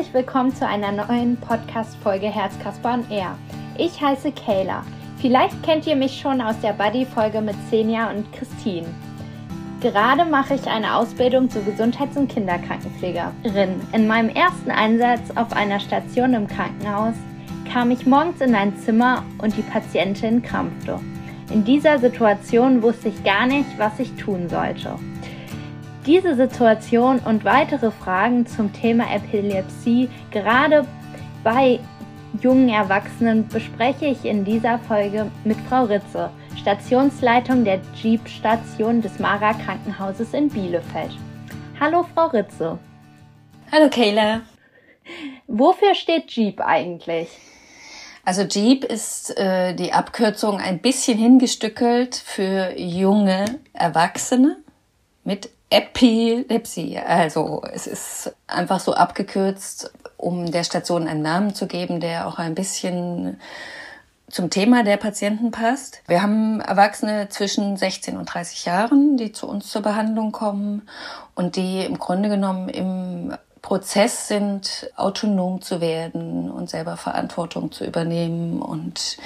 Herzlich willkommen zu einer neuen Podcast-Folge Herzkasper und Air. Ich heiße Kayla. Vielleicht kennt ihr mich schon aus der Buddy-Folge mit Senja und Christine. Gerade mache ich eine Ausbildung zur Gesundheits- und Kinderkrankenpflegerin. In meinem ersten Einsatz auf einer Station im Krankenhaus kam ich morgens in ein Zimmer und die Patientin krampfte. In dieser Situation wusste ich gar nicht, was ich tun sollte. Diese Situation und weitere Fragen zum Thema Epilepsie, gerade bei jungen Erwachsenen, bespreche ich in dieser Folge mit Frau Ritze. Stationsleitung der Jeep-Station des Mara Krankenhauses in Bielefeld. Hallo, Frau Ritze. Hallo, Kayla. Wofür steht Jeep eigentlich? Also Jeep ist äh, die Abkürzung ein bisschen hingestückelt für junge Erwachsene mit Epilepsie. Also es ist einfach so abgekürzt, um der Station einen Namen zu geben, der auch ein bisschen zum Thema der Patienten passt. Wir haben Erwachsene zwischen 16 und 30 Jahren, die zu uns zur Behandlung kommen und die im Grunde genommen im Prozess sind, autonom zu werden und selber Verantwortung zu übernehmen und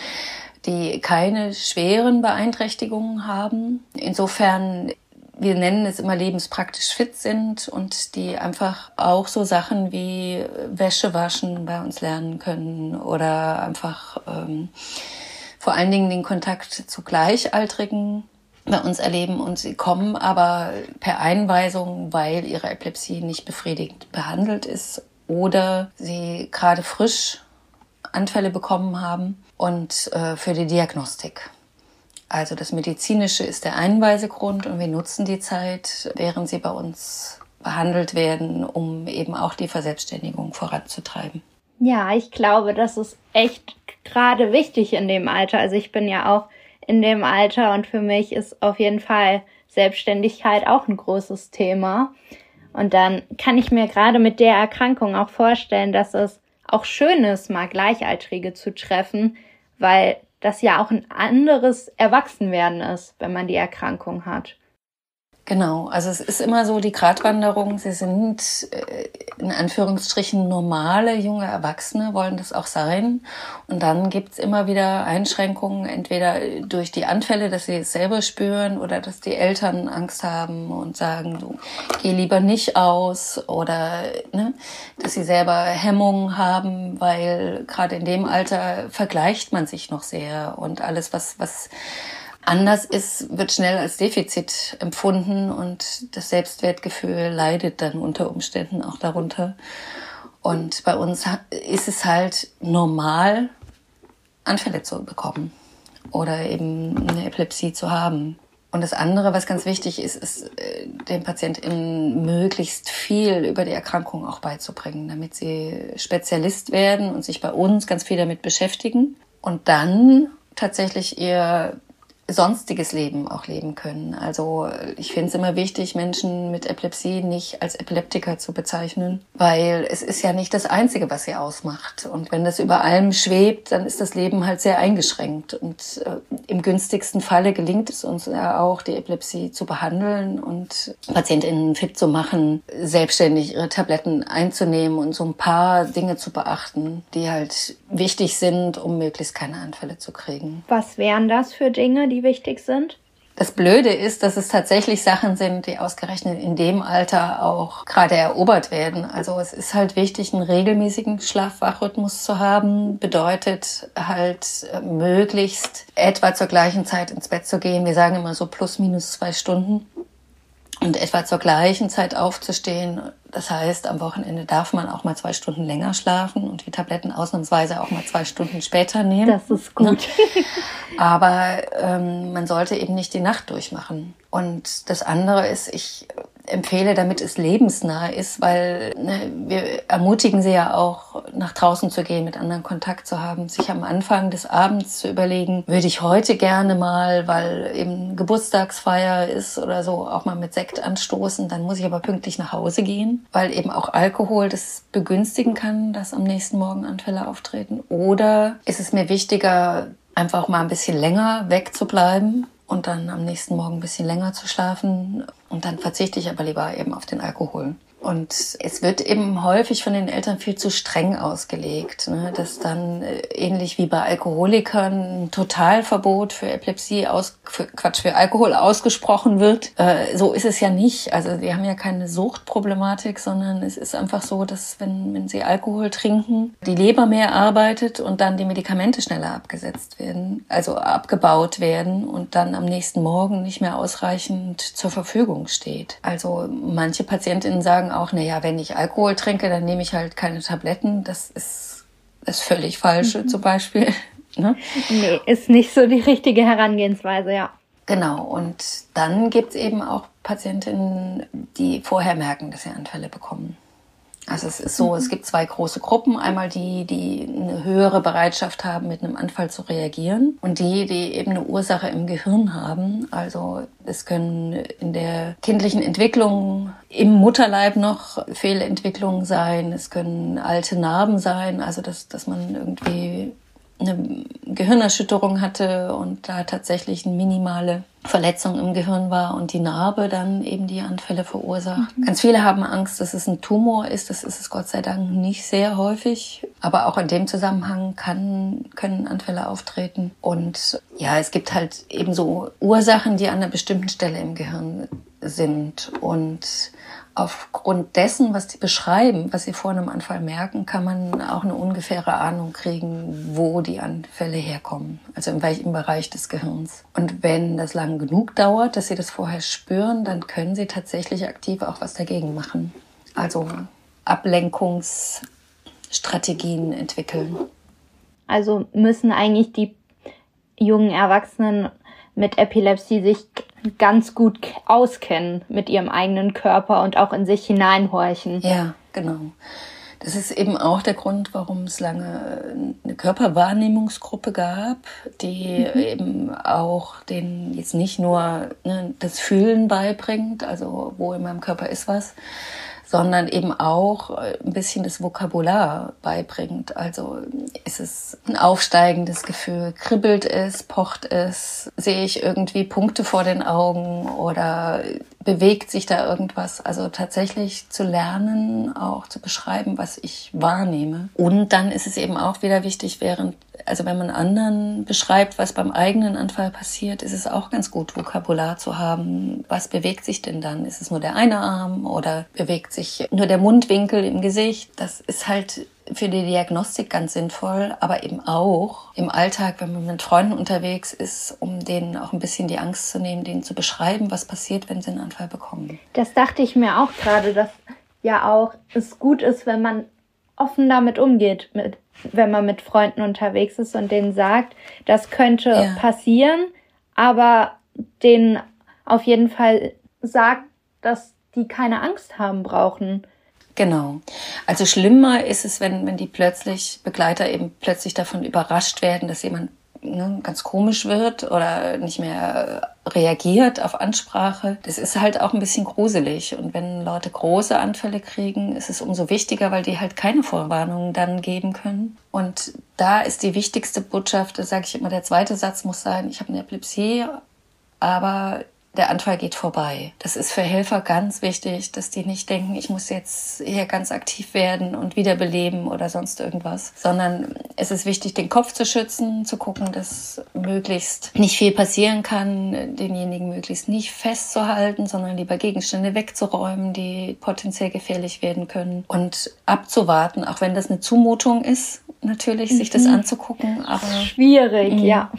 die keine schweren Beeinträchtigungen haben. Insofern wir nennen es immer lebenspraktisch fit sind und die einfach auch so Sachen wie Wäsche waschen bei uns lernen können oder einfach ähm, vor allen Dingen den Kontakt zu Gleichaltrigen bei uns erleben und sie kommen aber per Einweisung, weil ihre Epilepsie nicht befriedigend behandelt ist oder sie gerade frisch Anfälle bekommen haben und äh, für die Diagnostik. Also das Medizinische ist der Einweisegrund und wir nutzen die Zeit, während sie bei uns behandelt werden, um eben auch die Verselbstständigung voranzutreiben. Ja, ich glaube, das ist echt gerade wichtig in dem Alter. Also ich bin ja auch in dem Alter und für mich ist auf jeden Fall Selbstständigkeit auch ein großes Thema. Und dann kann ich mir gerade mit der Erkrankung auch vorstellen, dass es auch schön ist, mal Gleichaltrige zu treffen, weil das ja auch ein anderes Erwachsenwerden ist, wenn man die Erkrankung hat. Genau, also es ist immer so die Gratwanderung. Sie sind äh, in Anführungsstrichen normale junge Erwachsene, wollen das auch sein. Und dann gibt's immer wieder Einschränkungen, entweder durch die Anfälle, dass sie es selber spüren oder dass die Eltern Angst haben und sagen, du geh lieber nicht aus oder ne, dass sie selber Hemmungen haben, weil gerade in dem Alter vergleicht man sich noch sehr und alles, was, was anders ist, wird schnell als Defizit empfunden und das Selbstwertgefühl leidet dann unter Umständen auch darunter. Und bei uns ist es halt normal, Anfälle zu bekommen oder eben eine Epilepsie zu haben. Und das andere, was ganz wichtig ist, ist äh, den PatientInnen möglichst viel über die Erkrankung auch beizubringen, damit sie Spezialist werden und sich bei uns ganz viel damit beschäftigen und dann tatsächlich ihr sonstiges Leben auch leben können. Also ich finde es immer wichtig, Menschen mit Epilepsie nicht als Epileptiker zu bezeichnen, weil es ist ja nicht das Einzige, was sie ausmacht. Und wenn das über allem schwebt, dann ist das Leben halt sehr eingeschränkt. Und äh, im günstigsten Falle gelingt es uns ja auch, die Epilepsie zu behandeln und PatientInnen fit zu machen, selbstständig ihre Tabletten einzunehmen und so ein paar Dinge zu beachten, die halt wichtig sind, um möglichst keine Anfälle zu kriegen. Was wären das für Dinge, die wichtig sind? Das Blöde ist, dass es tatsächlich Sachen sind, die ausgerechnet in dem Alter auch gerade erobert werden. Also es ist halt wichtig, einen regelmäßigen Schlafwachrhythmus zu haben. Bedeutet halt äh, möglichst etwa zur gleichen Zeit ins Bett zu gehen. Wir sagen immer so plus minus zwei Stunden und etwa zur gleichen Zeit aufzustehen. Das heißt, am Wochenende darf man auch mal zwei Stunden länger schlafen und die Tabletten ausnahmsweise auch mal zwei Stunden später nehmen. Das ist gut. Ne? Aber ähm, man sollte eben nicht die Nacht durchmachen. Und das andere ist, ich empfehle, damit es lebensnah ist, weil ne, wir ermutigen sie ja auch, nach draußen zu gehen, mit anderen Kontakt zu haben, sich am Anfang des Abends zu überlegen, würde ich heute gerne mal, weil eben Geburtstagsfeier ist oder so, auch mal mit Sekt anstoßen, dann muss ich aber pünktlich nach Hause gehen, weil eben auch Alkohol das begünstigen kann, dass am nächsten Morgen Anfälle auftreten. Oder ist es mir wichtiger, einfach mal ein bisschen länger wegzubleiben und dann am nächsten Morgen ein bisschen länger zu schlafen. Und dann verzichte ich aber lieber eben auf den Alkohol. Und es wird eben häufig von den Eltern viel zu streng ausgelegt, ne? dass dann äh, ähnlich wie bei Alkoholikern ein Totalverbot für Epilepsie aus, für, Quatsch, für Alkohol ausgesprochen wird. Äh, so ist es ja nicht. Also die haben ja keine Suchtproblematik, sondern es ist einfach so, dass wenn, wenn sie Alkohol trinken, die Leber mehr arbeitet und dann die Medikamente schneller abgesetzt werden, also abgebaut werden und dann am nächsten Morgen nicht mehr ausreichend zur Verfügung steht. Also manche Patientinnen sagen auch, na ja, wenn ich Alkohol trinke, dann nehme ich halt keine Tabletten. Das ist das völlig falsche mhm. zum Beispiel. ne? Nee, ist nicht so die richtige Herangehensweise, ja. Genau, und dann gibt's eben auch Patientinnen, die vorher merken, dass sie Anfälle bekommen. Also es ist so, es gibt zwei große Gruppen. Einmal die, die eine höhere Bereitschaft haben, mit einem Anfall zu reagieren und die, die eben eine Ursache im Gehirn haben. Also es können in der kindlichen Entwicklung im Mutterleib noch Fehlentwicklungen sein. Es können alte Narben sein. Also dass, dass man irgendwie eine Gehirnerschütterung hatte und da tatsächlich eine minimale Verletzung im Gehirn war und die Narbe dann eben die Anfälle verursacht. Mhm. Ganz viele haben Angst, dass es ein Tumor ist. Das ist es Gott sei Dank nicht sehr häufig. Aber auch in dem Zusammenhang kann, können Anfälle auftreten. Und ja, es gibt halt eben so Ursachen, die an einer bestimmten Stelle im Gehirn sind. Und aufgrund dessen, was die beschreiben, was sie vor einem Anfall merken, kann man auch eine ungefähre Ahnung kriegen, wo die Anfälle herkommen, also in welchem Bereich des Gehirns. Und wenn das lang genug dauert, dass sie das vorher spüren, dann können sie tatsächlich aktiv auch was dagegen machen. Also Ablenkungsstrategien entwickeln. Also müssen eigentlich die jungen Erwachsenen mit Epilepsie sich ganz gut auskennen mit ihrem eigenen Körper und auch in sich hineinhorchen. Ja, genau. Das ist eben auch der Grund, warum es lange eine Körperwahrnehmungsgruppe gab, die mhm. eben auch den jetzt nicht nur ne, das Fühlen beibringt, also wo in meinem Körper ist was, sondern eben auch äh, ein bisschen das Vokabular beibringt. Also ist es ein aufsteigendes Gefühl, kribbelt es, pocht es, sehe ich irgendwie Punkte vor den Augen oder bewegt sich da irgendwas? Also tatsächlich zu lernen, auch zu beschreiben, was ich wahrnehme. Und dann ist es eben auch wieder wichtig, während, also wenn man anderen beschreibt, was beim eigenen Anfall passiert, ist es auch ganz gut, Vokabular zu haben. Was bewegt sich denn dann? Ist es nur der eine Arm oder bewegt sich nur der Mundwinkel im Gesicht? Das ist halt für die Diagnostik ganz sinnvoll, aber eben auch im Alltag, wenn man mit Freunden unterwegs ist, um denen auch ein bisschen die Angst zu nehmen, denen zu beschreiben, was passiert, wenn sie einen Anfall bekommen. Das dachte ich mir auch gerade, dass ja auch es gut ist, wenn man offen damit umgeht, mit, wenn man mit Freunden unterwegs ist und denen sagt, das könnte ja. passieren, aber denen auf jeden Fall sagt, dass die keine Angst haben brauchen. Genau. Also schlimmer ist es, wenn, wenn die plötzlich, Begleiter eben plötzlich davon überrascht werden, dass jemand ne, ganz komisch wird oder nicht mehr reagiert auf Ansprache. Das ist halt auch ein bisschen gruselig. Und wenn Leute große Anfälle kriegen, ist es umso wichtiger, weil die halt keine Vorwarnungen dann geben können. Und da ist die wichtigste Botschaft, da sage ich immer, der zweite Satz muss sein, ich habe eine Epilepsie, aber der Anfall geht vorbei. Das ist für Helfer ganz wichtig, dass die nicht denken, ich muss jetzt hier ganz aktiv werden und wiederbeleben oder sonst irgendwas, sondern es ist wichtig, den Kopf zu schützen, zu gucken, dass möglichst nicht viel passieren kann, denjenigen möglichst nicht festzuhalten, sondern lieber Gegenstände wegzuräumen, die potenziell gefährlich werden können und abzuwarten, auch wenn das eine Zumutung ist, natürlich, mhm. sich das mhm. anzugucken, aber. Schwierig, mhm. ja.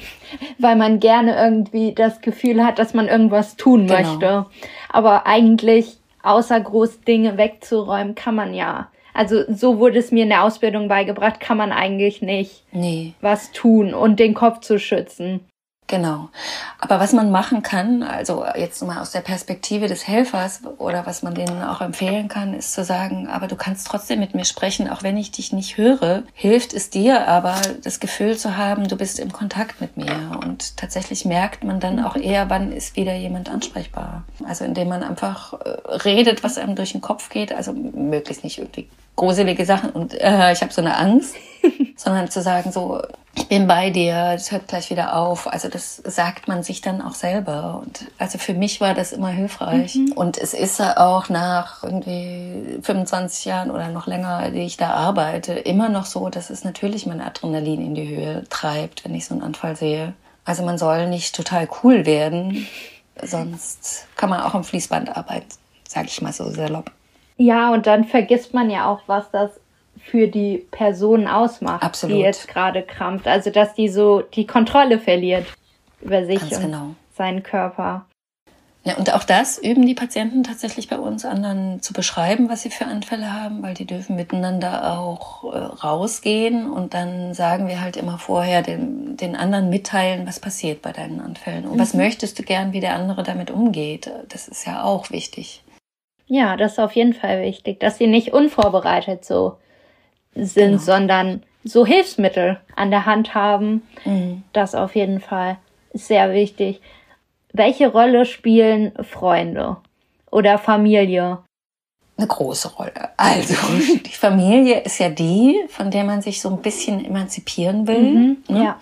Weil man gerne irgendwie das Gefühl hat, dass man irgendwas tun genau. möchte. Aber eigentlich, außer groß Dinge wegzuräumen, kann man ja. Also so wurde es mir in der Ausbildung beigebracht, kann man eigentlich nicht nee. was tun und den Kopf zu schützen. Genau. Aber was man machen kann, also jetzt mal aus der Perspektive des Helfers oder was man denen auch empfehlen kann, ist zu sagen, aber du kannst trotzdem mit mir sprechen, auch wenn ich dich nicht höre. Hilft es dir aber, das Gefühl zu haben, du bist im Kontakt mit mir. Und tatsächlich merkt man dann auch eher, wann ist wieder jemand ansprechbar. Also indem man einfach äh, redet, was einem durch den Kopf geht, also möglichst nicht irgendwie gruselige Sachen und äh, ich habe so eine Angst. sondern zu sagen so, ich bin bei dir, es hört gleich wieder auf. Also das sagt man sich dann auch selber. Und also für mich war das immer hilfreich. Mhm. Und es ist auch nach irgendwie 25 Jahren oder noch länger, die ich da arbeite, immer noch so, dass es natürlich mein Adrenalin in die Höhe treibt, wenn ich so einen Anfall sehe. Also man soll nicht total cool werden, sonst kann man auch am Fließband arbeiten, sage ich mal so salopp. Ja, und dann vergisst man ja auch, was das für die Person ausmacht, Absolut. die jetzt gerade krampft. Also dass die so die Kontrolle verliert über sich Ganz und genau. seinen Körper. Ja, und auch das üben die Patienten tatsächlich bei uns anderen zu beschreiben, was sie für Anfälle haben, weil die dürfen miteinander auch äh, rausgehen und dann sagen wir halt immer vorher den, den anderen mitteilen, was passiert bei deinen Anfällen und mhm. was möchtest du gern, wie der andere damit umgeht. Das ist ja auch wichtig. Ja, das ist auf jeden Fall wichtig, dass sie nicht unvorbereitet so sind, genau. sondern so Hilfsmittel an der Hand haben. Mhm. Das auf jeden Fall ist sehr wichtig. Welche Rolle spielen Freunde oder Familie? Eine große Rolle. Also, die Familie ist ja die, von der man sich so ein bisschen emanzipieren will. Mhm, ne? Ja.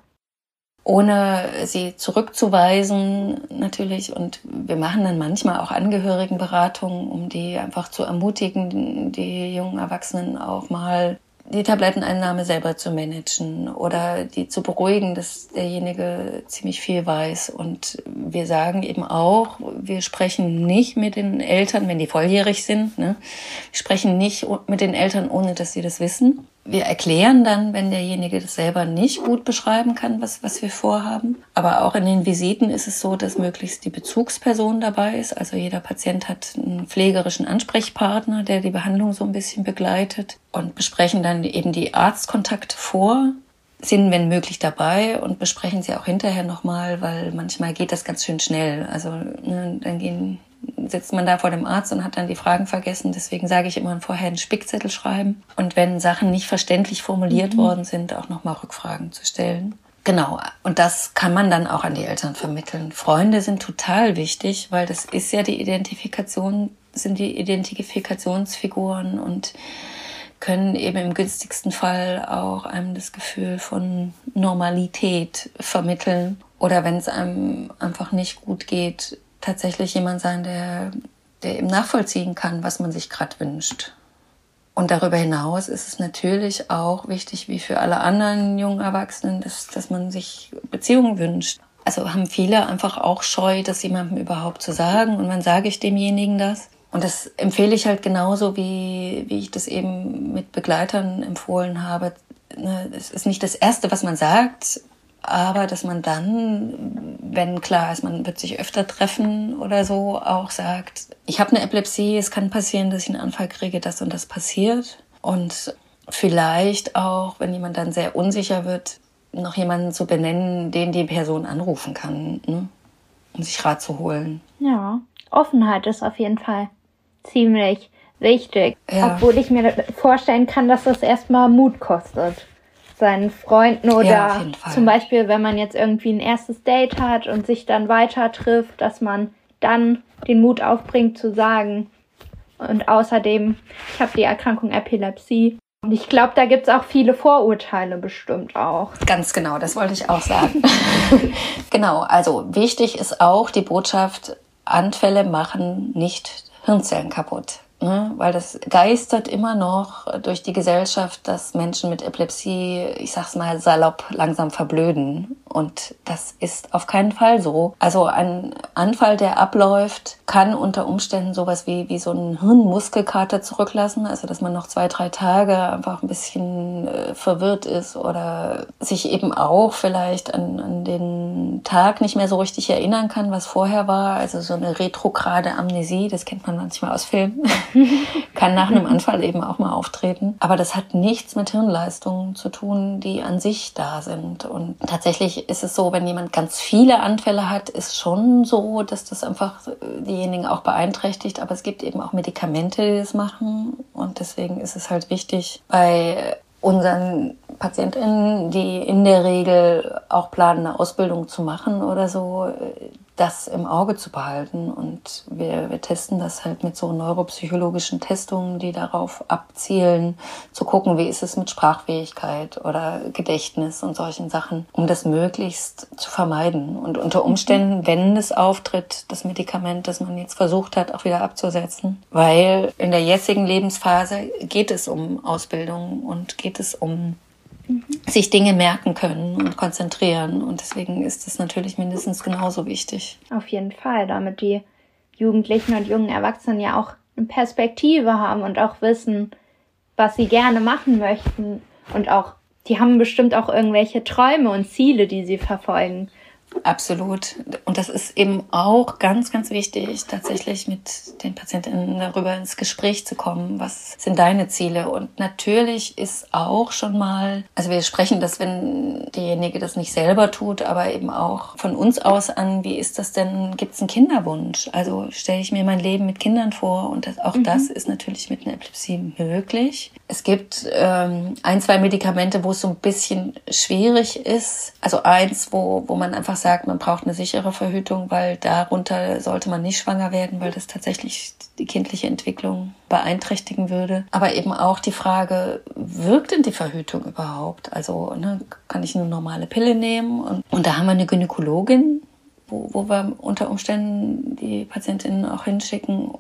Ohne sie zurückzuweisen, natürlich. Und wir machen dann manchmal auch Angehörigenberatungen, um die einfach zu ermutigen, die jungen Erwachsenen auch mal die Tabletteneinnahme selber zu managen oder die zu beruhigen, dass derjenige ziemlich viel weiß. Und wir sagen eben auch, wir sprechen nicht mit den Eltern, wenn die volljährig sind. Ne? Wir sprechen nicht mit den Eltern, ohne dass sie das wissen wir erklären dann, wenn derjenige das selber nicht gut beschreiben kann, was, was wir vorhaben. Aber auch in den Visiten ist es so, dass möglichst die Bezugsperson dabei ist. Also jeder Patient hat einen pflegerischen Ansprechpartner, der die Behandlung so ein bisschen begleitet und besprechen dann eben die Arztkontakte vor sind, wenn möglich, dabei und besprechen sie auch hinterher nochmal, weil manchmal geht das ganz schön schnell. Also ne, dann gehen sitzt man da vor dem Arzt und hat dann die Fragen vergessen. Deswegen sage ich immer vorher einen Spickzettel schreiben. Und wenn Sachen nicht verständlich formuliert mhm. worden sind, auch nochmal Rückfragen zu stellen. Genau. Und das kann man dann auch an die Eltern vermitteln. Freunde sind total wichtig, weil das ist ja die Identifikation, sind die Identifikationsfiguren und können eben im günstigsten Fall auch einem das Gefühl von Normalität vermitteln. Oder wenn es einem einfach nicht gut geht, tatsächlich jemand sein, der, der eben nachvollziehen kann, was man sich gerade wünscht. Und darüber hinaus ist es natürlich auch wichtig, wie für alle anderen jungen Erwachsenen, dass, dass man sich Beziehungen wünscht. Also haben viele einfach auch Scheu, das jemandem überhaupt zu sagen. Und wann sage ich demjenigen das? Und das empfehle ich halt genauso, wie, wie ich das eben mit Begleitern empfohlen habe. Ne, es ist nicht das Erste, was man sagt, aber dass man dann, wenn klar ist, man wird sich öfter treffen oder so, auch sagt, ich habe eine Epilepsie, es kann passieren, dass ich einen Anfall kriege, das und das passiert. Und vielleicht auch, wenn jemand dann sehr unsicher wird, noch jemanden zu benennen, den die Person anrufen kann, ne? um sich Rat zu holen. Ja, Offenheit ist auf jeden Fall ziemlich wichtig. Ja. Obwohl ich mir vorstellen kann, dass das erstmal Mut kostet seinen Freunden oder ja, zum Beispiel, wenn man jetzt irgendwie ein erstes Date hat und sich dann weiter trifft, dass man dann den Mut aufbringt zu sagen. Und außerdem, ich habe die Erkrankung Epilepsie. Und ich glaube, da gibt es auch viele Vorurteile bestimmt auch. Ganz genau, das wollte ich auch sagen. genau, also wichtig ist auch die Botschaft, Anfälle machen nicht Hirnzellen kaputt ne? weil das geistert immer noch durch die Gesellschaft, dass Menschen mit Epilepsie, ich sag's mal salopp, langsam verblöden. Und das ist auf keinen Fall so. Also ein Anfall, der abläuft, kann unter Umständen sowas wie, wie so einen Hirnmuskelkater zurücklassen. Also dass man noch zwei, drei Tage einfach ein bisschen äh, verwirrt ist oder sich eben auch vielleicht an, an den Tag nicht mehr so richtig erinnern kann, was vorher war. Also so eine retrograde Amnesie, das kennt man manchmal aus Filmen. Kann nach einem Anfall eben auch mal auftreten. Aber das hat nichts mit Hirnleistungen zu tun, die an sich da sind. Und tatsächlich ist es so, wenn jemand ganz viele Anfälle hat, ist schon so, dass das einfach diejenigen auch beeinträchtigt. Aber es gibt eben auch Medikamente, die das machen. Und deswegen ist es halt wichtig, bei unseren PatientInnen, die in der Regel auch planen, eine Ausbildung zu machen oder so, das im Auge zu behalten. Und wir, wir testen das halt mit so neuropsychologischen Testungen, die darauf abzielen, zu gucken, wie ist es mit Sprachfähigkeit oder Gedächtnis und solchen Sachen, um das möglichst zu vermeiden. Und unter Umständen, wenn es auftritt, das Medikament, das man jetzt versucht hat, auch wieder abzusetzen. Weil in der jetzigen Lebensphase geht es um Ausbildung und geht es um sich Dinge merken können und konzentrieren. Und deswegen ist es natürlich mindestens genauso wichtig. Auf jeden Fall, damit die Jugendlichen und jungen Erwachsenen ja auch eine Perspektive haben und auch wissen, was sie gerne machen möchten. Und auch, die haben bestimmt auch irgendwelche Träume und Ziele, die sie verfolgen. Absolut. Und das ist eben auch ganz, ganz wichtig, tatsächlich mit den Patientinnen darüber ins Gespräch zu kommen. Was sind deine Ziele? Und natürlich ist auch schon mal, also wir sprechen das, wenn diejenige das nicht selber tut, aber eben auch von uns aus an, wie ist das denn? Gibt es einen Kinderwunsch? Also stelle ich mir mein Leben mit Kindern vor und das, auch mhm. das ist natürlich mit einer Epilepsie möglich. Es gibt ähm, ein, zwei Medikamente, wo es so ein bisschen schwierig ist. Also eins, wo, wo man einfach sagt, man braucht eine sichere Verhütung, weil darunter sollte man nicht schwanger werden, weil das tatsächlich die kindliche Entwicklung beeinträchtigen würde. Aber eben auch die Frage, wirkt denn die Verhütung überhaupt? Also ne, kann ich eine normale Pille nehmen? Und, und da haben wir eine Gynäkologin, wo, wo wir unter Umständen die Patientinnen auch hinschicken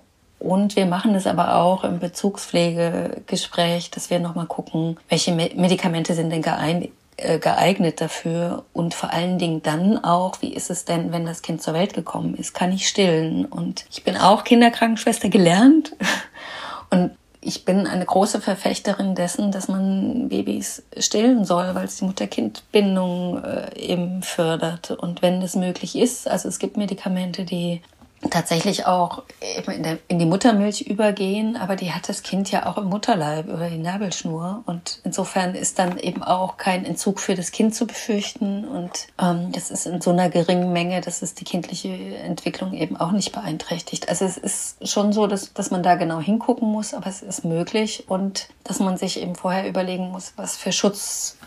und wir machen es aber auch im Bezugspflegegespräch, dass wir nochmal gucken, welche Medikamente sind denn geeignet äh, geeignet dafür und vor allen Dingen dann auch, wie ist es denn, wenn das Kind zur Welt gekommen ist? Kann ich stillen? Und ich bin auch Kinderkrankenschwester gelernt und ich bin eine große Verfechterin dessen, dass man Babys stillen soll, weil es die Mutter-Kind-Bindung äh, eben fördert. Und wenn das möglich ist, also es gibt Medikamente, die tatsächlich auch in, der, in, die Muttermilch übergehen, aber die hat das Kind ja auch im Mutterleib über die Nabelschnur. Und insofern ist dann eben auch kein Entzug für das Kind zu befürchten. Und ähm, das ist in so einer geringen Menge, dass es die kindliche Entwicklung eben auch nicht beeinträchtigt. Also es ist schon so, dass, dass man da genau hingucken muss, aber es ist möglich. Und dass man sich eben vorher überlegen muss, was für Schutz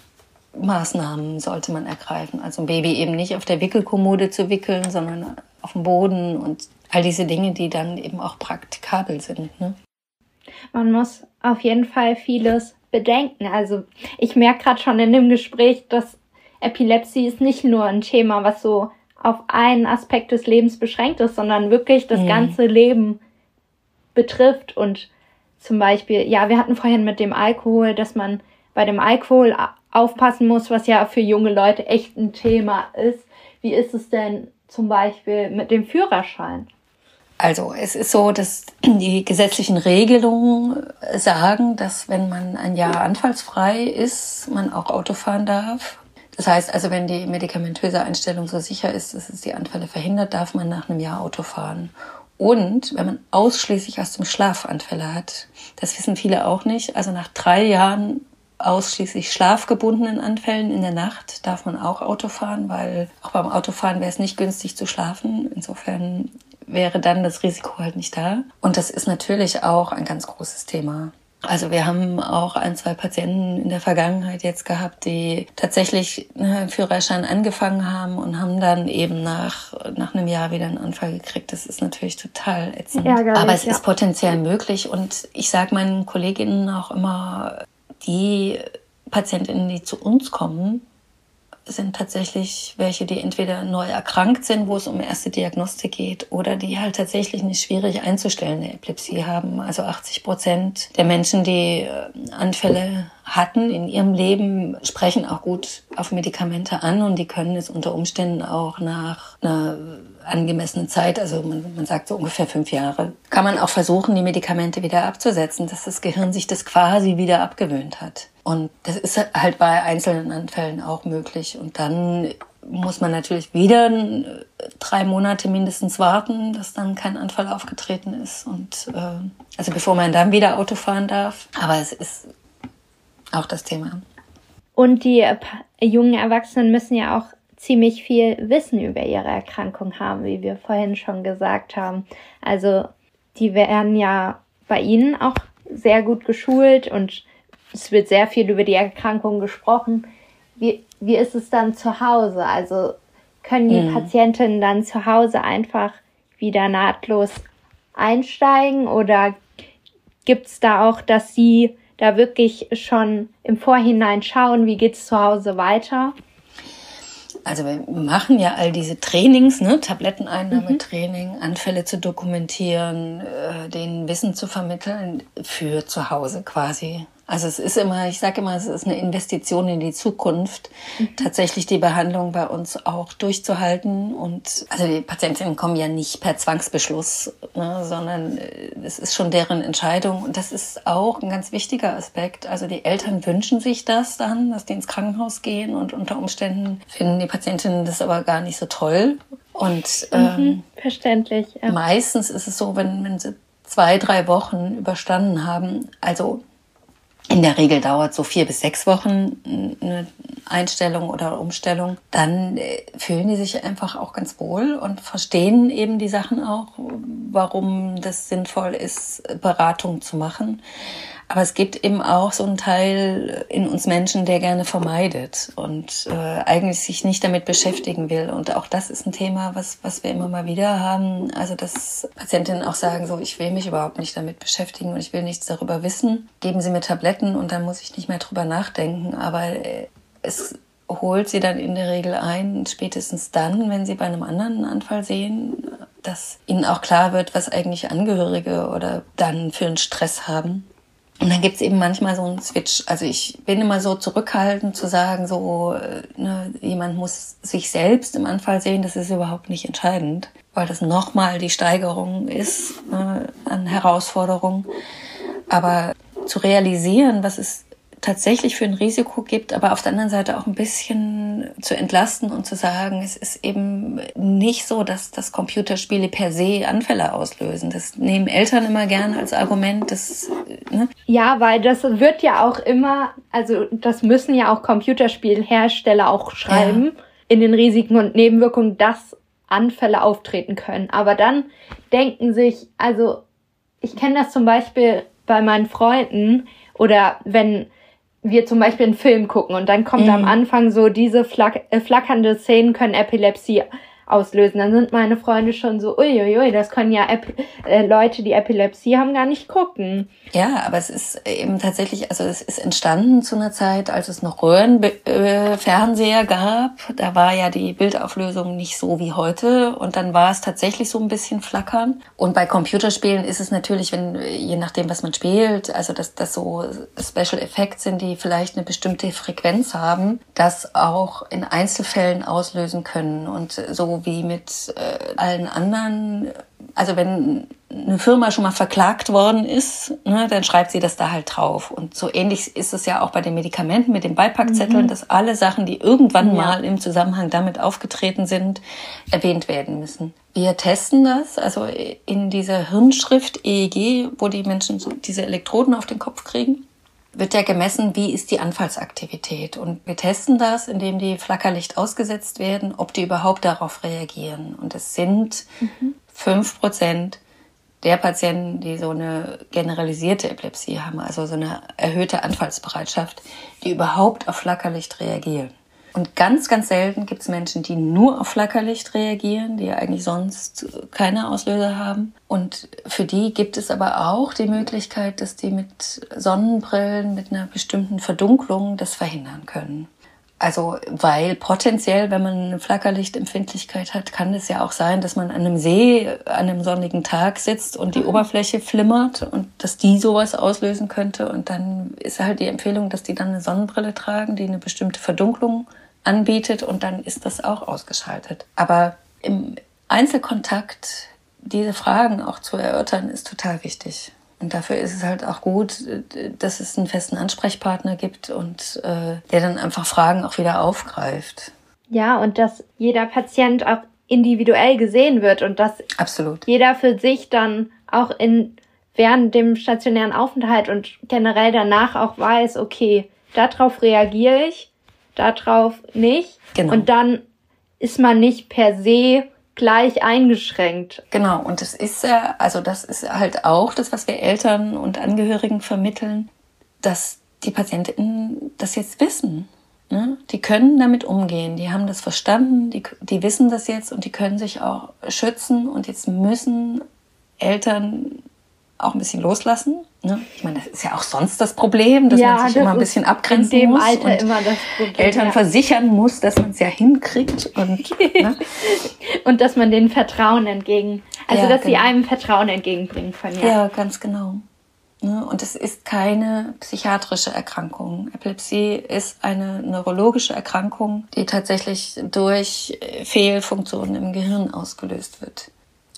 Maßnahmen sollte man ergreifen. Also ein Baby eben nicht auf der Wickelkommode zu wickeln, sondern auf dem Boden und all diese Dinge, die dann eben auch praktikabel sind. Ne? Man muss auf jeden Fall vieles bedenken. Also ich merke gerade schon in dem Gespräch, dass Epilepsie ist nicht nur ein Thema, was so auf einen Aspekt des Lebens beschränkt ist, sondern wirklich das mhm. ganze Leben betrifft. Und zum Beispiel, ja, wir hatten vorhin mit dem Alkohol, dass man bei dem Alkohol aufpassen muss, was ja für junge Leute echt ein Thema ist. Wie ist es denn zum Beispiel mit dem Führerschein? Also es ist so, dass die gesetzlichen Regelungen sagen, dass wenn man ein Jahr anfallsfrei ist, man auch Auto fahren darf. Das heißt also, wenn die medikamentöse Einstellung so sicher ist, dass es die Anfälle verhindert, darf man nach einem Jahr Auto fahren. Und wenn man ausschließlich aus dem Schlaf Anfälle hat, das wissen viele auch nicht, also nach drei Jahren ausschließlich schlafgebundenen Anfällen in der Nacht darf man auch Auto fahren, weil auch beim Autofahren wäre es nicht günstig zu schlafen. Insofern wäre dann das Risiko halt nicht da. Und das ist natürlich auch ein ganz großes Thema. Also wir haben auch ein, zwei Patienten in der Vergangenheit jetzt gehabt, die tatsächlich einen Führerschein angefangen haben und haben dann eben nach, nach einem Jahr wieder einen Anfall gekriegt. Das ist natürlich total ätzend. Ärgerlich, Aber es ja. ist potenziell möglich und ich sage meinen Kolleginnen auch immer, die Patientinnen, die zu uns kommen, sind tatsächlich welche, die entweder neu erkrankt sind, wo es um erste Diagnostik geht, oder die halt tatsächlich eine schwierig einzustellende Epilepsie haben. Also 80 Prozent der Menschen, die äh, Anfälle hatten in ihrem Leben, sprechen auch gut auf Medikamente an und die können es unter Umständen auch nach einer angemessenen Zeit, also man, man sagt so ungefähr fünf Jahre, kann man auch versuchen, die Medikamente wieder abzusetzen, dass das Gehirn sich das quasi wieder abgewöhnt hat. Und das ist halt bei einzelnen Anfällen auch möglich. Und dann muss man natürlich wieder äh, drei Monate mindestens warten, dass dann kein Anfall aufgetreten ist. Und äh, also bevor man dann wieder Auto fahren darf. Aber es ist auch das Thema. Und die äh, jungen Erwachsenen müssen ja auch ziemlich viel Wissen über ihre Erkrankung haben, wie wir vorhin schon gesagt haben. Also die werden ja bei Ihnen auch sehr gut geschult und es wird sehr viel über die Erkrankung gesprochen. Wie, wie ist es dann zu Hause? Also können die mhm. Patientinnen dann zu Hause einfach wieder nahtlos einsteigen oder gibt es da auch, dass sie da wirklich schon im Vorhinein schauen, wie geht es zu Hause weiter? Also wir machen ja all diese Trainings, ne, Tabletteneinnahmetraining, mhm. Anfälle zu dokumentieren, äh, den Wissen zu vermitteln für zu Hause quasi. Also es ist immer, ich sage immer, es ist eine Investition in die Zukunft, mhm. tatsächlich die Behandlung bei uns auch durchzuhalten. Und also die Patientinnen kommen ja nicht per Zwangsbeschluss, ne, sondern äh, es ist schon deren Entscheidung. Und das ist auch ein ganz wichtiger Aspekt. Also die Eltern wünschen sich das dann, dass die ins Krankenhaus gehen und unter Umständen finden die Patientinnen das aber gar nicht so toll. Und mhm, ähm, verständlich. Ja. Meistens ist es so, wenn, wenn sie zwei, drei Wochen überstanden haben, also in der Regel dauert so vier bis sechs Wochen eine Einstellung oder Umstellung. Dann äh, fühlen die sich einfach auch ganz wohl und verstehen eben die Sachen auch, warum das sinnvoll ist, Beratung zu machen. Aber es gibt eben auch so einen Teil in uns Menschen, der gerne vermeidet und äh, eigentlich sich nicht damit beschäftigen will. Und auch das ist ein Thema, was, was wir immer mal wieder haben. Also, dass Patientinnen auch sagen, so, ich will mich überhaupt nicht damit beschäftigen und ich will nichts darüber wissen. Geben Sie mir Tabletten und dann muss ich nicht mehr drüber nachdenken. Aber äh, es holt sie dann in der Regel ein, spätestens dann, wenn sie bei einem anderen Anfall sehen, dass ihnen auch klar wird, was eigentlich Angehörige oder dann für einen Stress haben. Und dann gibt's eben manchmal so einen Switch. Also ich bin immer so zurückhaltend zu sagen, so äh, ne, jemand muss sich selbst im Anfall sehen, das ist überhaupt nicht entscheidend, weil das nochmal die Steigerung ist ne, an Herausforderungen. Aber zu realisieren, was ist tatsächlich für ein Risiko gibt, aber auf der anderen Seite auch ein bisschen zu entlasten und zu sagen, es ist eben nicht so, dass das Computerspiele per se Anfälle auslösen. Das nehmen Eltern immer gerne als Argument. Das, ne? Ja, weil das wird ja auch immer, also das müssen ja auch Computerspielhersteller auch schreiben ja. in den Risiken und Nebenwirkungen, dass Anfälle auftreten können. Aber dann denken sich, also ich kenne das zum Beispiel bei meinen Freunden oder wenn wir zum Beispiel einen Film gucken und dann kommt mhm. am Anfang so diese flack äh, flackernde Szenen können Epilepsie auslösen. Dann sind meine Freunde schon so, uiuiui, das können ja Ep äh, Leute, die Epilepsie haben, gar nicht gucken. Ja, aber es ist eben tatsächlich, also es ist entstanden zu einer Zeit, als es noch Röhrenfernseher äh, gab. Da war ja die Bildauflösung nicht so wie heute und dann war es tatsächlich so ein bisschen flackern. Und bei Computerspielen ist es natürlich, wenn je nachdem, was man spielt, also dass das so Special Effects sind, die vielleicht eine bestimmte Frequenz haben, das auch in Einzelfällen auslösen können und so wie mit äh, allen anderen. Also wenn eine Firma schon mal verklagt worden ist, ne, dann schreibt sie das da halt drauf. Und so ähnlich ist es ja auch bei den Medikamenten mit den Beipackzetteln, mhm. dass alle Sachen, die irgendwann ja. mal im Zusammenhang damit aufgetreten sind, erwähnt werden müssen. Wir testen das, also in dieser Hirnschrift EEG, wo die Menschen so diese Elektroden auf den Kopf kriegen wird ja gemessen, wie ist die Anfallsaktivität. Und wir testen das, indem die Flackerlicht ausgesetzt werden, ob die überhaupt darauf reagieren. Und es sind fünf mhm. Prozent der Patienten, die so eine generalisierte Epilepsie haben, also so eine erhöhte Anfallsbereitschaft, die überhaupt auf Flackerlicht reagieren. Und ganz, ganz selten gibt es Menschen, die nur auf Flackerlicht reagieren, die eigentlich sonst keine Auslöser haben. Und für die gibt es aber auch die Möglichkeit, dass die mit Sonnenbrillen, mit einer bestimmten Verdunklung das verhindern können. Also, weil potenziell, wenn man eine Flackerlichtempfindlichkeit hat, kann es ja auch sein, dass man an einem See an einem sonnigen Tag sitzt und die mhm. Oberfläche flimmert und dass die sowas auslösen könnte. Und dann ist halt die Empfehlung, dass die dann eine Sonnenbrille tragen, die eine bestimmte Verdunklung anbietet und dann ist das auch ausgeschaltet. Aber im Einzelkontakt diese Fragen auch zu erörtern, ist total wichtig. Und dafür ist es halt auch gut, dass es einen festen Ansprechpartner gibt und äh, der dann einfach Fragen auch wieder aufgreift. Ja, und dass jeder Patient auch individuell gesehen wird und dass Absolut. jeder für sich dann auch in während dem stationären Aufenthalt und generell danach auch weiß, okay, darauf reagiere ich darauf nicht. Genau. Und dann ist man nicht per se gleich eingeschränkt. Genau, und das ist ja, also das ist halt auch das, was wir Eltern und Angehörigen vermitteln, dass die Patientinnen das jetzt wissen. Ne? Die können damit umgehen, die haben das verstanden, die, die wissen das jetzt und die können sich auch schützen und jetzt müssen Eltern auch ein bisschen loslassen. Ne? Ich meine, das ist ja auch sonst das Problem, dass ja, man sich immer ein bisschen abgrenzen muss Alter und immer das Problem, Eltern ja. versichern muss, dass man es ja hinkriegt und ne? und dass man denen Vertrauen entgegen, also ja, dass genau. sie einem Vertrauen entgegenbringen können. Ja, ja ganz genau. Ne? Und es ist keine psychiatrische Erkrankung. Epilepsie ist eine neurologische Erkrankung, die tatsächlich durch Fehlfunktionen im Gehirn ausgelöst wird.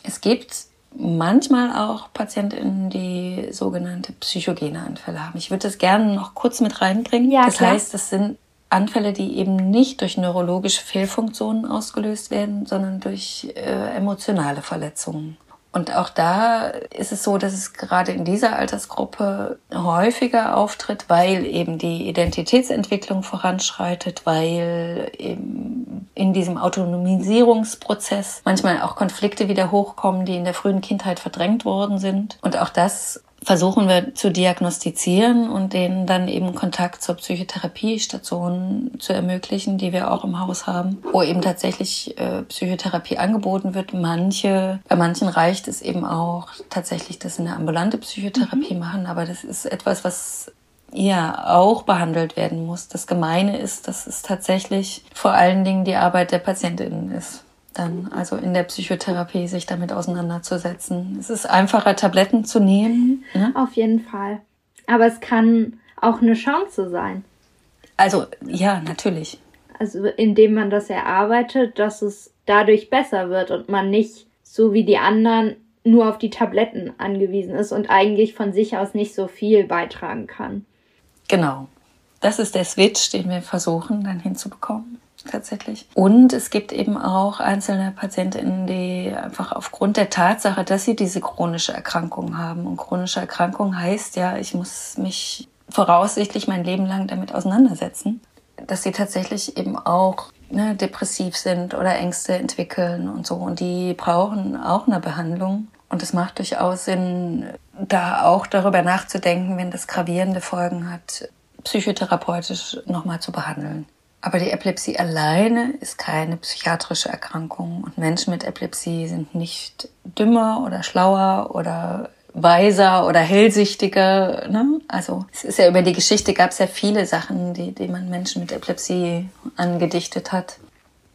Es gibt manchmal auch Patientinnen, die sogenannte psychogene Anfälle haben. Ich würde das gerne noch kurz mit reinbringen. Ja, das klar. heißt, das sind Anfälle, die eben nicht durch neurologische Fehlfunktionen ausgelöst werden, sondern durch äh, emotionale Verletzungen. Und auch da ist es so, dass es gerade in dieser Altersgruppe häufiger auftritt, weil eben die Identitätsentwicklung voranschreitet, weil eben in diesem Autonomisierungsprozess manchmal auch Konflikte wieder hochkommen, die in der frühen Kindheit verdrängt worden sind. Und auch das versuchen wir zu diagnostizieren und denen dann eben Kontakt zur Psychotherapiestation zu ermöglichen, die wir auch im Haus haben, wo eben tatsächlich äh, Psychotherapie angeboten wird. Manche, bei manchen reicht es eben auch tatsächlich, dass sie eine ambulante Psychotherapie mhm. machen, aber das ist etwas, was ja auch behandelt werden muss. Das Gemeine ist, dass es tatsächlich vor allen Dingen die Arbeit der Patientinnen ist dann, also in der Psychotherapie, sich damit auseinanderzusetzen. Es ist einfacher, Tabletten zu nehmen. Ne? Auf jeden Fall. Aber es kann auch eine Chance sein. Also, ja, natürlich. Also, indem man das erarbeitet, dass es dadurch besser wird und man nicht so wie die anderen nur auf die Tabletten angewiesen ist und eigentlich von sich aus nicht so viel beitragen kann. Genau. Das ist der Switch, den wir versuchen dann hinzubekommen tatsächlich. Und es gibt eben auch einzelne Patientinnen, die einfach aufgrund der Tatsache, dass sie diese chronische Erkrankung haben. Und chronische Erkrankung heißt ja, ich muss mich voraussichtlich mein Leben lang damit auseinandersetzen, dass sie tatsächlich eben auch ne, depressiv sind oder Ängste entwickeln und so. Und die brauchen auch eine Behandlung. Und es macht durchaus Sinn, da auch darüber nachzudenken, wenn das gravierende Folgen hat, psychotherapeutisch nochmal zu behandeln. Aber die Epilepsie alleine ist keine psychiatrische Erkrankung und Menschen mit Epilepsie sind nicht dümmer oder schlauer oder weiser oder hellsichtiger. Ne? Also es ist ja über die Geschichte gab es ja viele Sachen, die, die man Menschen mit Epilepsie angedichtet hat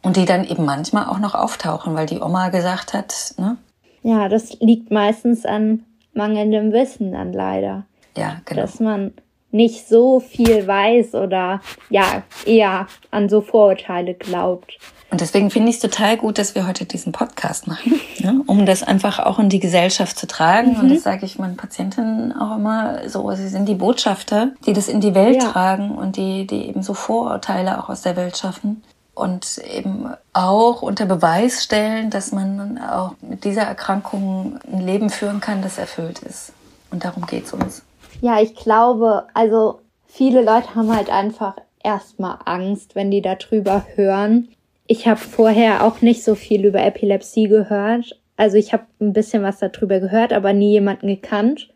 und die dann eben manchmal auch noch auftauchen, weil die Oma gesagt hat. Ne? Ja, das liegt meistens an mangelndem Wissen dann leider. Ja, genau. Dass man nicht so viel weiß oder ja, eher an so Vorurteile glaubt. Und deswegen finde ich es total gut, dass wir heute diesen Podcast machen, ne? um das einfach auch in die Gesellschaft zu tragen. Mhm. Und das sage ich meinen Patientinnen auch immer so, sie sind die Botschafter, die das in die Welt ja. tragen und die, die eben so Vorurteile auch aus der Welt schaffen. Und eben auch unter Beweis stellen, dass man auch mit dieser Erkrankung ein Leben führen kann, das erfüllt ist. Und darum geht es uns. Ja, ich glaube, also viele Leute haben halt einfach erstmal Angst, wenn die darüber hören. Ich habe vorher auch nicht so viel über Epilepsie gehört. Also ich habe ein bisschen was darüber gehört, aber nie jemanden gekannt,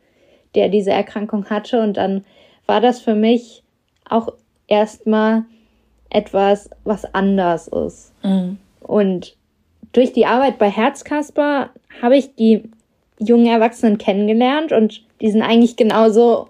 der diese Erkrankung hatte. Und dann war das für mich auch erstmal etwas, was anders ist. Mhm. Und durch die Arbeit bei Herzkasper habe ich die jungen Erwachsenen kennengelernt und die sind eigentlich genauso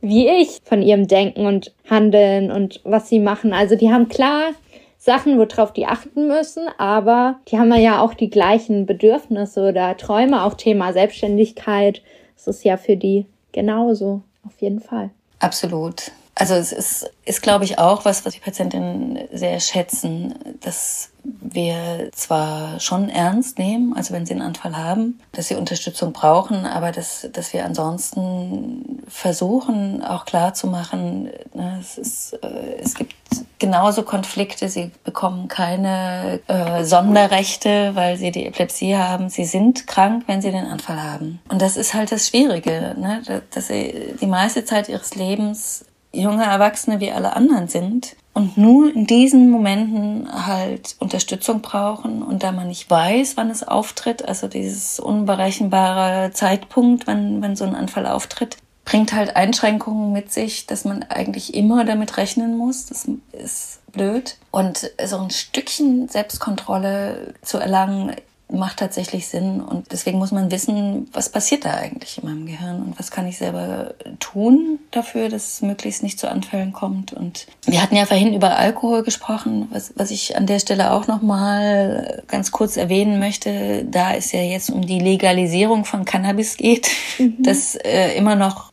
wie ich von ihrem Denken und Handeln und was sie machen. Also die haben klar Sachen, worauf die achten müssen, aber die haben ja auch die gleichen Bedürfnisse oder Träume, auch Thema Selbstständigkeit. Das ist ja für die genauso, auf jeden Fall. Absolut. Also es ist, ist glaube ich, auch was, was die Patientinnen sehr schätzen, dass wir zwar schon ernst nehmen, also wenn sie einen Anfall haben, dass sie Unterstützung brauchen, aber dass, dass wir ansonsten versuchen, auch klar zu machen, ne, es, ist, äh, es gibt genauso Konflikte, sie bekommen keine äh, Sonderrechte, weil sie die Epilepsie haben. Sie sind krank, wenn sie den Anfall haben. Und das ist halt das Schwierige, ne? dass sie die meiste Zeit ihres Lebens junge Erwachsene wie alle anderen sind und nur in diesen Momenten halt Unterstützung brauchen und da man nicht weiß, wann es auftritt, also dieses unberechenbare Zeitpunkt, wann, wann so ein Anfall auftritt, bringt halt Einschränkungen mit sich, dass man eigentlich immer damit rechnen muss. Das ist blöd. Und so ein Stückchen Selbstkontrolle zu erlangen, macht tatsächlich Sinn. Und deswegen muss man wissen, was passiert da eigentlich in meinem Gehirn und was kann ich selber tun dafür, dass es möglichst nicht zu Anfällen kommt. Und wir hatten ja vorhin über Alkohol gesprochen, was, was ich an der Stelle auch nochmal ganz kurz erwähnen möchte. Da es ja jetzt um die Legalisierung von Cannabis geht, mhm. das äh, immer noch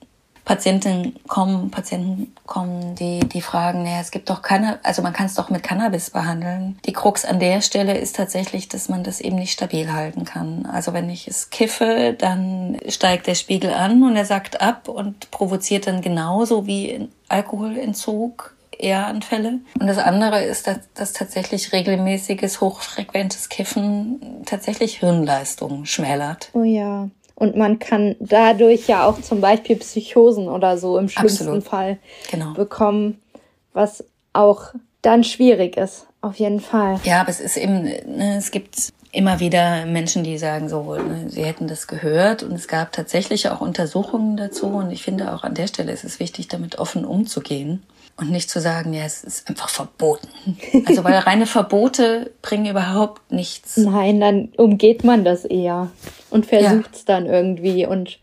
Patienten kommen, Patienten kommen, die, die fragen, naja, es gibt doch keine, also man kann es doch mit Cannabis behandeln. Die Krux an der Stelle ist tatsächlich, dass man das eben nicht stabil halten kann. Also wenn ich es kiffe, dann steigt der Spiegel an und er sagt ab und provoziert dann genauso wie Alkoholentzug eher Anfälle. Und das andere ist, dass, dass tatsächlich regelmäßiges, hochfrequentes Kiffen tatsächlich Hirnleistung schmälert. Oh ja. Und man kann dadurch ja auch zum Beispiel Psychosen oder so im schlimmsten Absolut. Fall genau. bekommen, was auch dann schwierig ist, auf jeden Fall. Ja, aber es ist eben, ne, es gibt immer wieder Menschen, die sagen so, ne, sie hätten das gehört und es gab tatsächlich auch Untersuchungen dazu und ich finde auch an der Stelle ist es wichtig, damit offen umzugehen und nicht zu sagen, ja, es ist einfach verboten. Also weil reine Verbote bringen überhaupt nichts. Nein, dann umgeht man das eher und versucht es ja. dann irgendwie und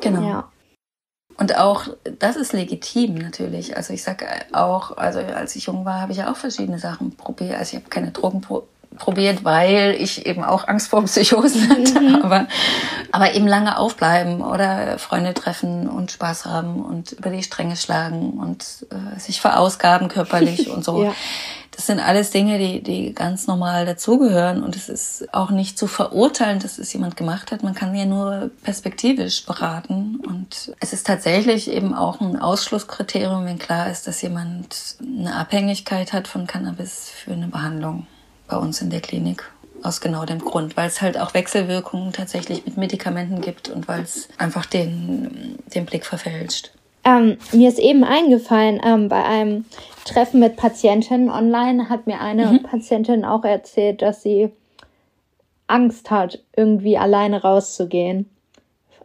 genau. Ja. Und auch das ist legitim natürlich. Also ich sage auch, also als ich jung war, habe ich ja auch verschiedene Sachen probiert. Also ich habe keine Drogen probiert, weil ich eben auch Angst vor Psychosen hatte. Mhm. Aber, aber eben lange aufbleiben oder Freunde treffen und Spaß haben und über die Stränge schlagen und äh, sich verausgaben körperlich und so. ja. Das sind alles Dinge, die, die ganz normal dazugehören. Und es ist auch nicht zu verurteilen, dass es jemand gemacht hat. Man kann ja nur perspektivisch beraten. Und es ist tatsächlich eben auch ein Ausschlusskriterium, wenn klar ist, dass jemand eine Abhängigkeit hat von Cannabis für eine Behandlung bei uns in der Klinik. Aus genau dem Grund, weil es halt auch Wechselwirkungen tatsächlich mit Medikamenten gibt und weil es einfach den, den Blick verfälscht. Ähm, mir ist eben eingefallen, ähm, bei einem Treffen mit Patientinnen online hat mir eine mhm. Patientin auch erzählt, dass sie Angst hat, irgendwie alleine rauszugehen.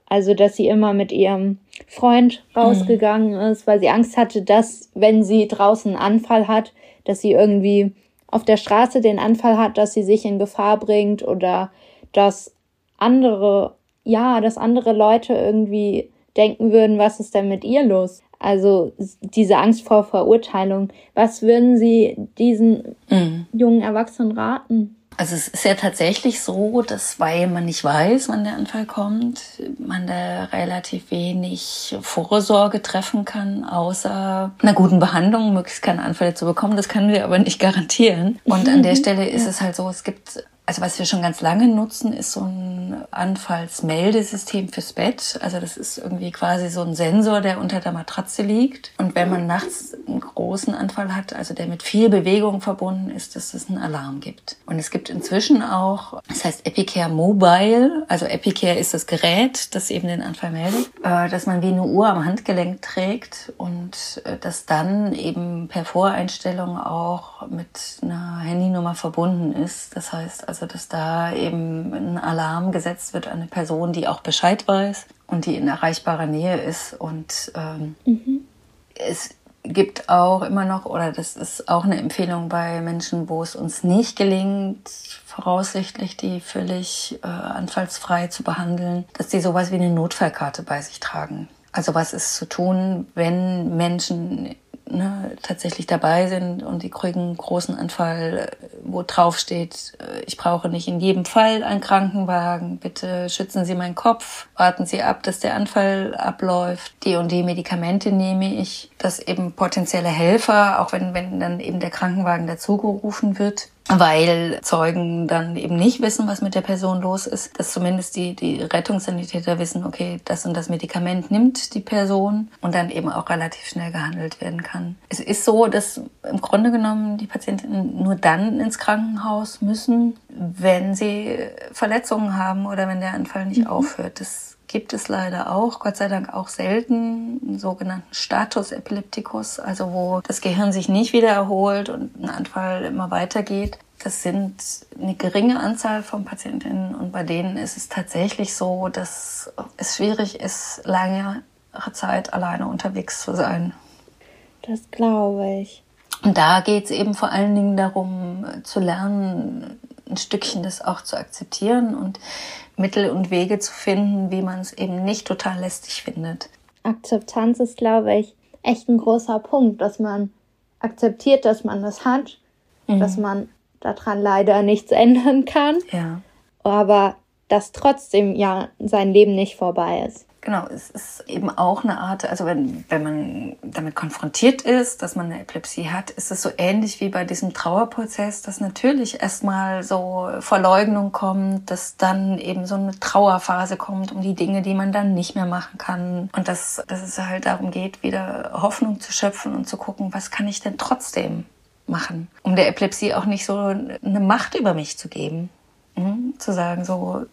Also, dass sie immer mit ihrem Freund mhm. rausgegangen mhm. ist, weil sie Angst hatte, dass, wenn sie draußen einen Anfall hat, dass sie irgendwie auf der Straße den Anfall hat, dass sie sich in Gefahr bringt oder dass andere, ja, dass andere Leute irgendwie denken würden, was ist denn mit ihr los? Also diese Angst vor Verurteilung. Was würden Sie diesen mhm. jungen Erwachsenen raten? Also es ist ja tatsächlich so, dass weil man nicht weiß, wann der Anfall kommt, man da relativ wenig Vorsorge treffen kann, außer einer guten Behandlung, möglichst keine Anfälle zu bekommen. Das können wir aber nicht garantieren. Und an der mhm. Stelle ist ja. es halt so, es gibt also was wir schon ganz lange nutzen, ist so ein Anfallsmeldesystem fürs Bett. Also das ist irgendwie quasi so ein Sensor, der unter der Matratze liegt. Und wenn man nachts einen großen Anfall hat, also der mit viel Bewegung verbunden ist, dass es einen Alarm gibt. Und es gibt inzwischen auch, das heißt Epicare Mobile, also Epicare ist das Gerät, das eben den Anfall meldet, äh, dass man wie eine Uhr am Handgelenk trägt und äh, das dann eben per Voreinstellung auch mit einer Handynummer verbunden ist. Das heißt also, also, dass da eben ein Alarm gesetzt wird an eine Person, die auch Bescheid weiß und die in erreichbarer Nähe ist. Und ähm, mhm. es gibt auch immer noch, oder das ist auch eine Empfehlung bei Menschen, wo es uns nicht gelingt, voraussichtlich die völlig äh, anfallsfrei zu behandeln, dass die sowas wie eine Notfallkarte bei sich tragen. Also was ist zu tun, wenn Menschen ne, tatsächlich dabei sind und die kriegen einen großen Anfall, wo drauf steht, äh, ich brauche nicht in jedem Fall einen Krankenwagen, bitte schützen Sie meinen Kopf, warten Sie ab, dass der Anfall abläuft, die und die Medikamente nehme ich, dass eben potenzielle Helfer, auch wenn, wenn dann eben der Krankenwagen dazugerufen wird, weil Zeugen dann eben nicht wissen, was mit der Person los ist, dass zumindest die, die Rettungssanitäter wissen, okay, das und das Medikament nimmt die Person und dann eben auch relativ schnell gehandelt werden kann. Es ist so, dass im Grunde genommen die Patientinnen nur dann ins Krankenhaus müssen, wenn sie Verletzungen haben oder wenn der Anfall nicht mhm. aufhört. Das gibt es leider auch, Gott sei Dank auch selten, einen sogenannten Status Epilepticus, also wo das Gehirn sich nicht wieder erholt und ein Anfall immer weitergeht. Das sind eine geringe Anzahl von Patientinnen und bei denen ist es tatsächlich so, dass es schwierig ist, lange Zeit alleine unterwegs zu sein. Das glaube ich. Und da geht es eben vor allen Dingen darum, zu lernen, ein Stückchen das auch zu akzeptieren und Mittel und Wege zu finden, wie man es eben nicht total lästig findet. Akzeptanz ist, glaube ich, echt ein großer Punkt, dass man akzeptiert, dass man das hat, mhm. dass man daran leider nichts ändern kann. Ja. Aber dass trotzdem ja sein Leben nicht vorbei ist. Genau, es ist eben auch eine Art, also wenn, wenn man damit konfrontiert ist, dass man eine Epilepsie hat, ist es so ähnlich wie bei diesem Trauerprozess, dass natürlich erstmal so Verleugnung kommt, dass dann eben so eine Trauerphase kommt um die Dinge, die man dann nicht mehr machen kann. Und dass, dass es halt darum geht, wieder Hoffnung zu schöpfen und zu gucken, was kann ich denn trotzdem machen, um der Epilepsie auch nicht so eine Macht über mich zu geben. Mhm. Zu sagen, so,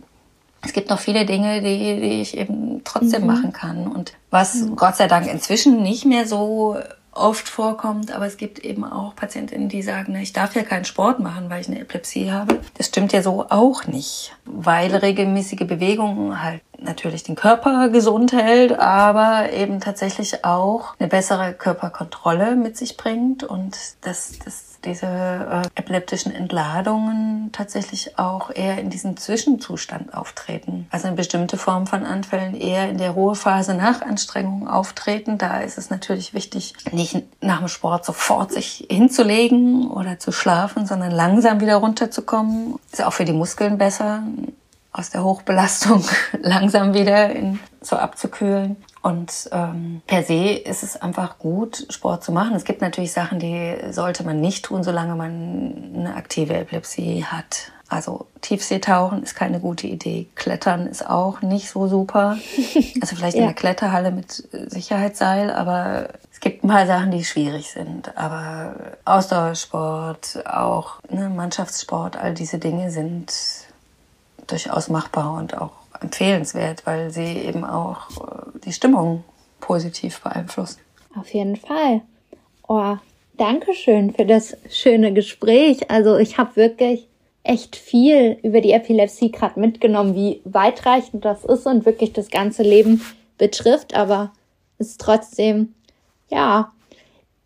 es gibt noch viele Dinge, die, die ich eben trotzdem mhm. machen kann. Und was mhm. Gott sei Dank inzwischen nicht mehr so oft vorkommt, aber es gibt eben auch Patientinnen, die sagen, ich darf ja keinen Sport machen, weil ich eine Epilepsie habe. Das stimmt ja so auch nicht, weil regelmäßige Bewegungen halt natürlich den Körper gesund hält, aber eben tatsächlich auch eine bessere Körperkontrolle mit sich bringt und das, das diese äh, epileptischen Entladungen tatsächlich auch eher in diesem Zwischenzustand auftreten. Also eine bestimmte Form von Anfällen eher in der Ruhephase nach Anstrengung auftreten. Da ist es natürlich wichtig, nicht nach dem Sport sofort sich hinzulegen oder zu schlafen, sondern langsam wieder runterzukommen. Ist auch für die Muskeln besser aus der Hochbelastung langsam wieder in, so abzukühlen. Und ähm, per se ist es einfach gut, Sport zu machen. Es gibt natürlich Sachen, die sollte man nicht tun, solange man eine aktive Epilepsie hat. Also Tiefseetauchen ist keine gute Idee. Klettern ist auch nicht so super. Also vielleicht ja. in der Kletterhalle mit Sicherheitsseil, aber es gibt ein paar Sachen, die schwierig sind. Aber Ausdauersport, auch ne, Mannschaftssport, all diese Dinge sind durchaus machbar und auch empfehlenswert, weil sie eben auch äh, die Stimmung positiv beeinflusst. Auf jeden Fall. Oh, danke schön für das schöne Gespräch. Also ich habe wirklich echt viel über die Epilepsie gerade mitgenommen, wie weitreichend das ist und wirklich das ganze Leben betrifft, aber es ist trotzdem, ja,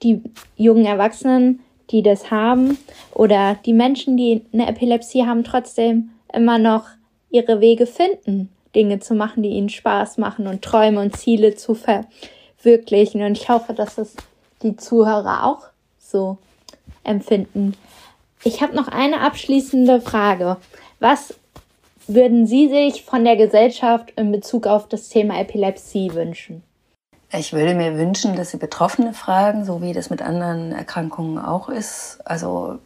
die jungen Erwachsenen, die das haben oder die Menschen, die eine Epilepsie haben, trotzdem immer noch ihre Wege finden, Dinge zu machen, die ihnen Spaß machen und Träume und Ziele zu verwirklichen. Und ich hoffe, dass es die Zuhörer auch so empfinden. Ich habe noch eine abschließende Frage. Was würden Sie sich von der Gesellschaft in Bezug auf das Thema Epilepsie wünschen? Ich würde mir wünschen, dass Sie Betroffene fragen, so wie das mit anderen Erkrankungen auch ist. Also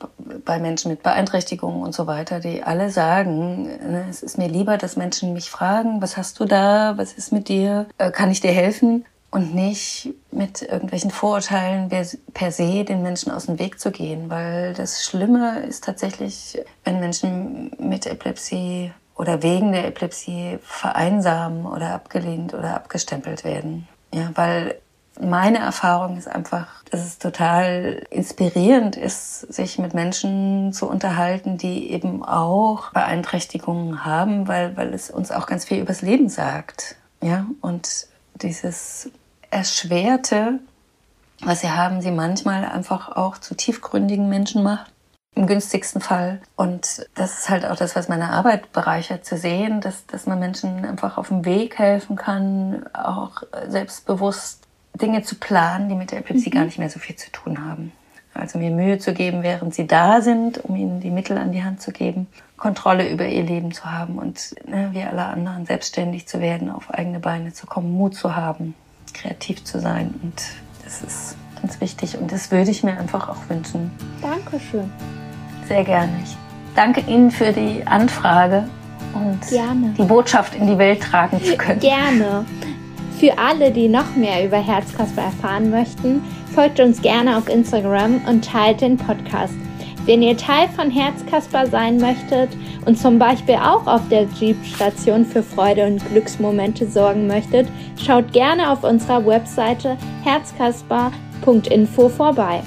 bei Menschen mit Beeinträchtigungen und so weiter, die alle sagen, ne, es ist mir lieber, dass Menschen mich fragen, was hast du da, was ist mit dir, äh, kann ich dir helfen? Und nicht mit irgendwelchen Vorurteilen per se den Menschen aus dem Weg zu gehen, weil das Schlimme ist tatsächlich, wenn Menschen mit Epilepsie oder wegen der Epilepsie vereinsamen oder abgelehnt oder abgestempelt werden. Ja, weil meine Erfahrung ist einfach, dass es total inspirierend ist, sich mit Menschen zu unterhalten, die eben auch Beeinträchtigungen haben, weil, weil es uns auch ganz viel übers Leben sagt. Ja, und dieses Erschwerte, was sie haben, sie manchmal einfach auch zu tiefgründigen Menschen macht. Im günstigsten Fall. Und das ist halt auch das, was meine Arbeit bereichert, zu sehen, dass, dass man Menschen einfach auf dem Weg helfen kann, auch selbstbewusst Dinge zu planen, die mit der Epilepsie mhm. gar nicht mehr so viel zu tun haben. Also mir Mühe zu geben, während sie da sind, um ihnen die Mittel an die Hand zu geben, Kontrolle über ihr Leben zu haben und ne, wie alle anderen selbstständig zu werden, auf eigene Beine zu kommen, Mut zu haben, kreativ zu sein. Und das ist ganz wichtig und das würde ich mir einfach auch wünschen. Dankeschön. Sehr gerne. Ich danke Ihnen für die Anfrage und gerne. die Botschaft in die Welt tragen zu können. Gerne. Für alle, die noch mehr über Herzkasper erfahren möchten, folgt uns gerne auf Instagram und teilt den Podcast. Wenn ihr Teil von Herzkasper sein möchtet und zum Beispiel auch auf der Jeep-Station für Freude und Glücksmomente sorgen möchtet, schaut gerne auf unserer Webseite herzkasper.info vorbei.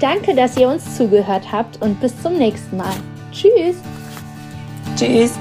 Danke, dass ihr uns zugehört habt und bis zum nächsten Mal. Tschüss. Tschüss.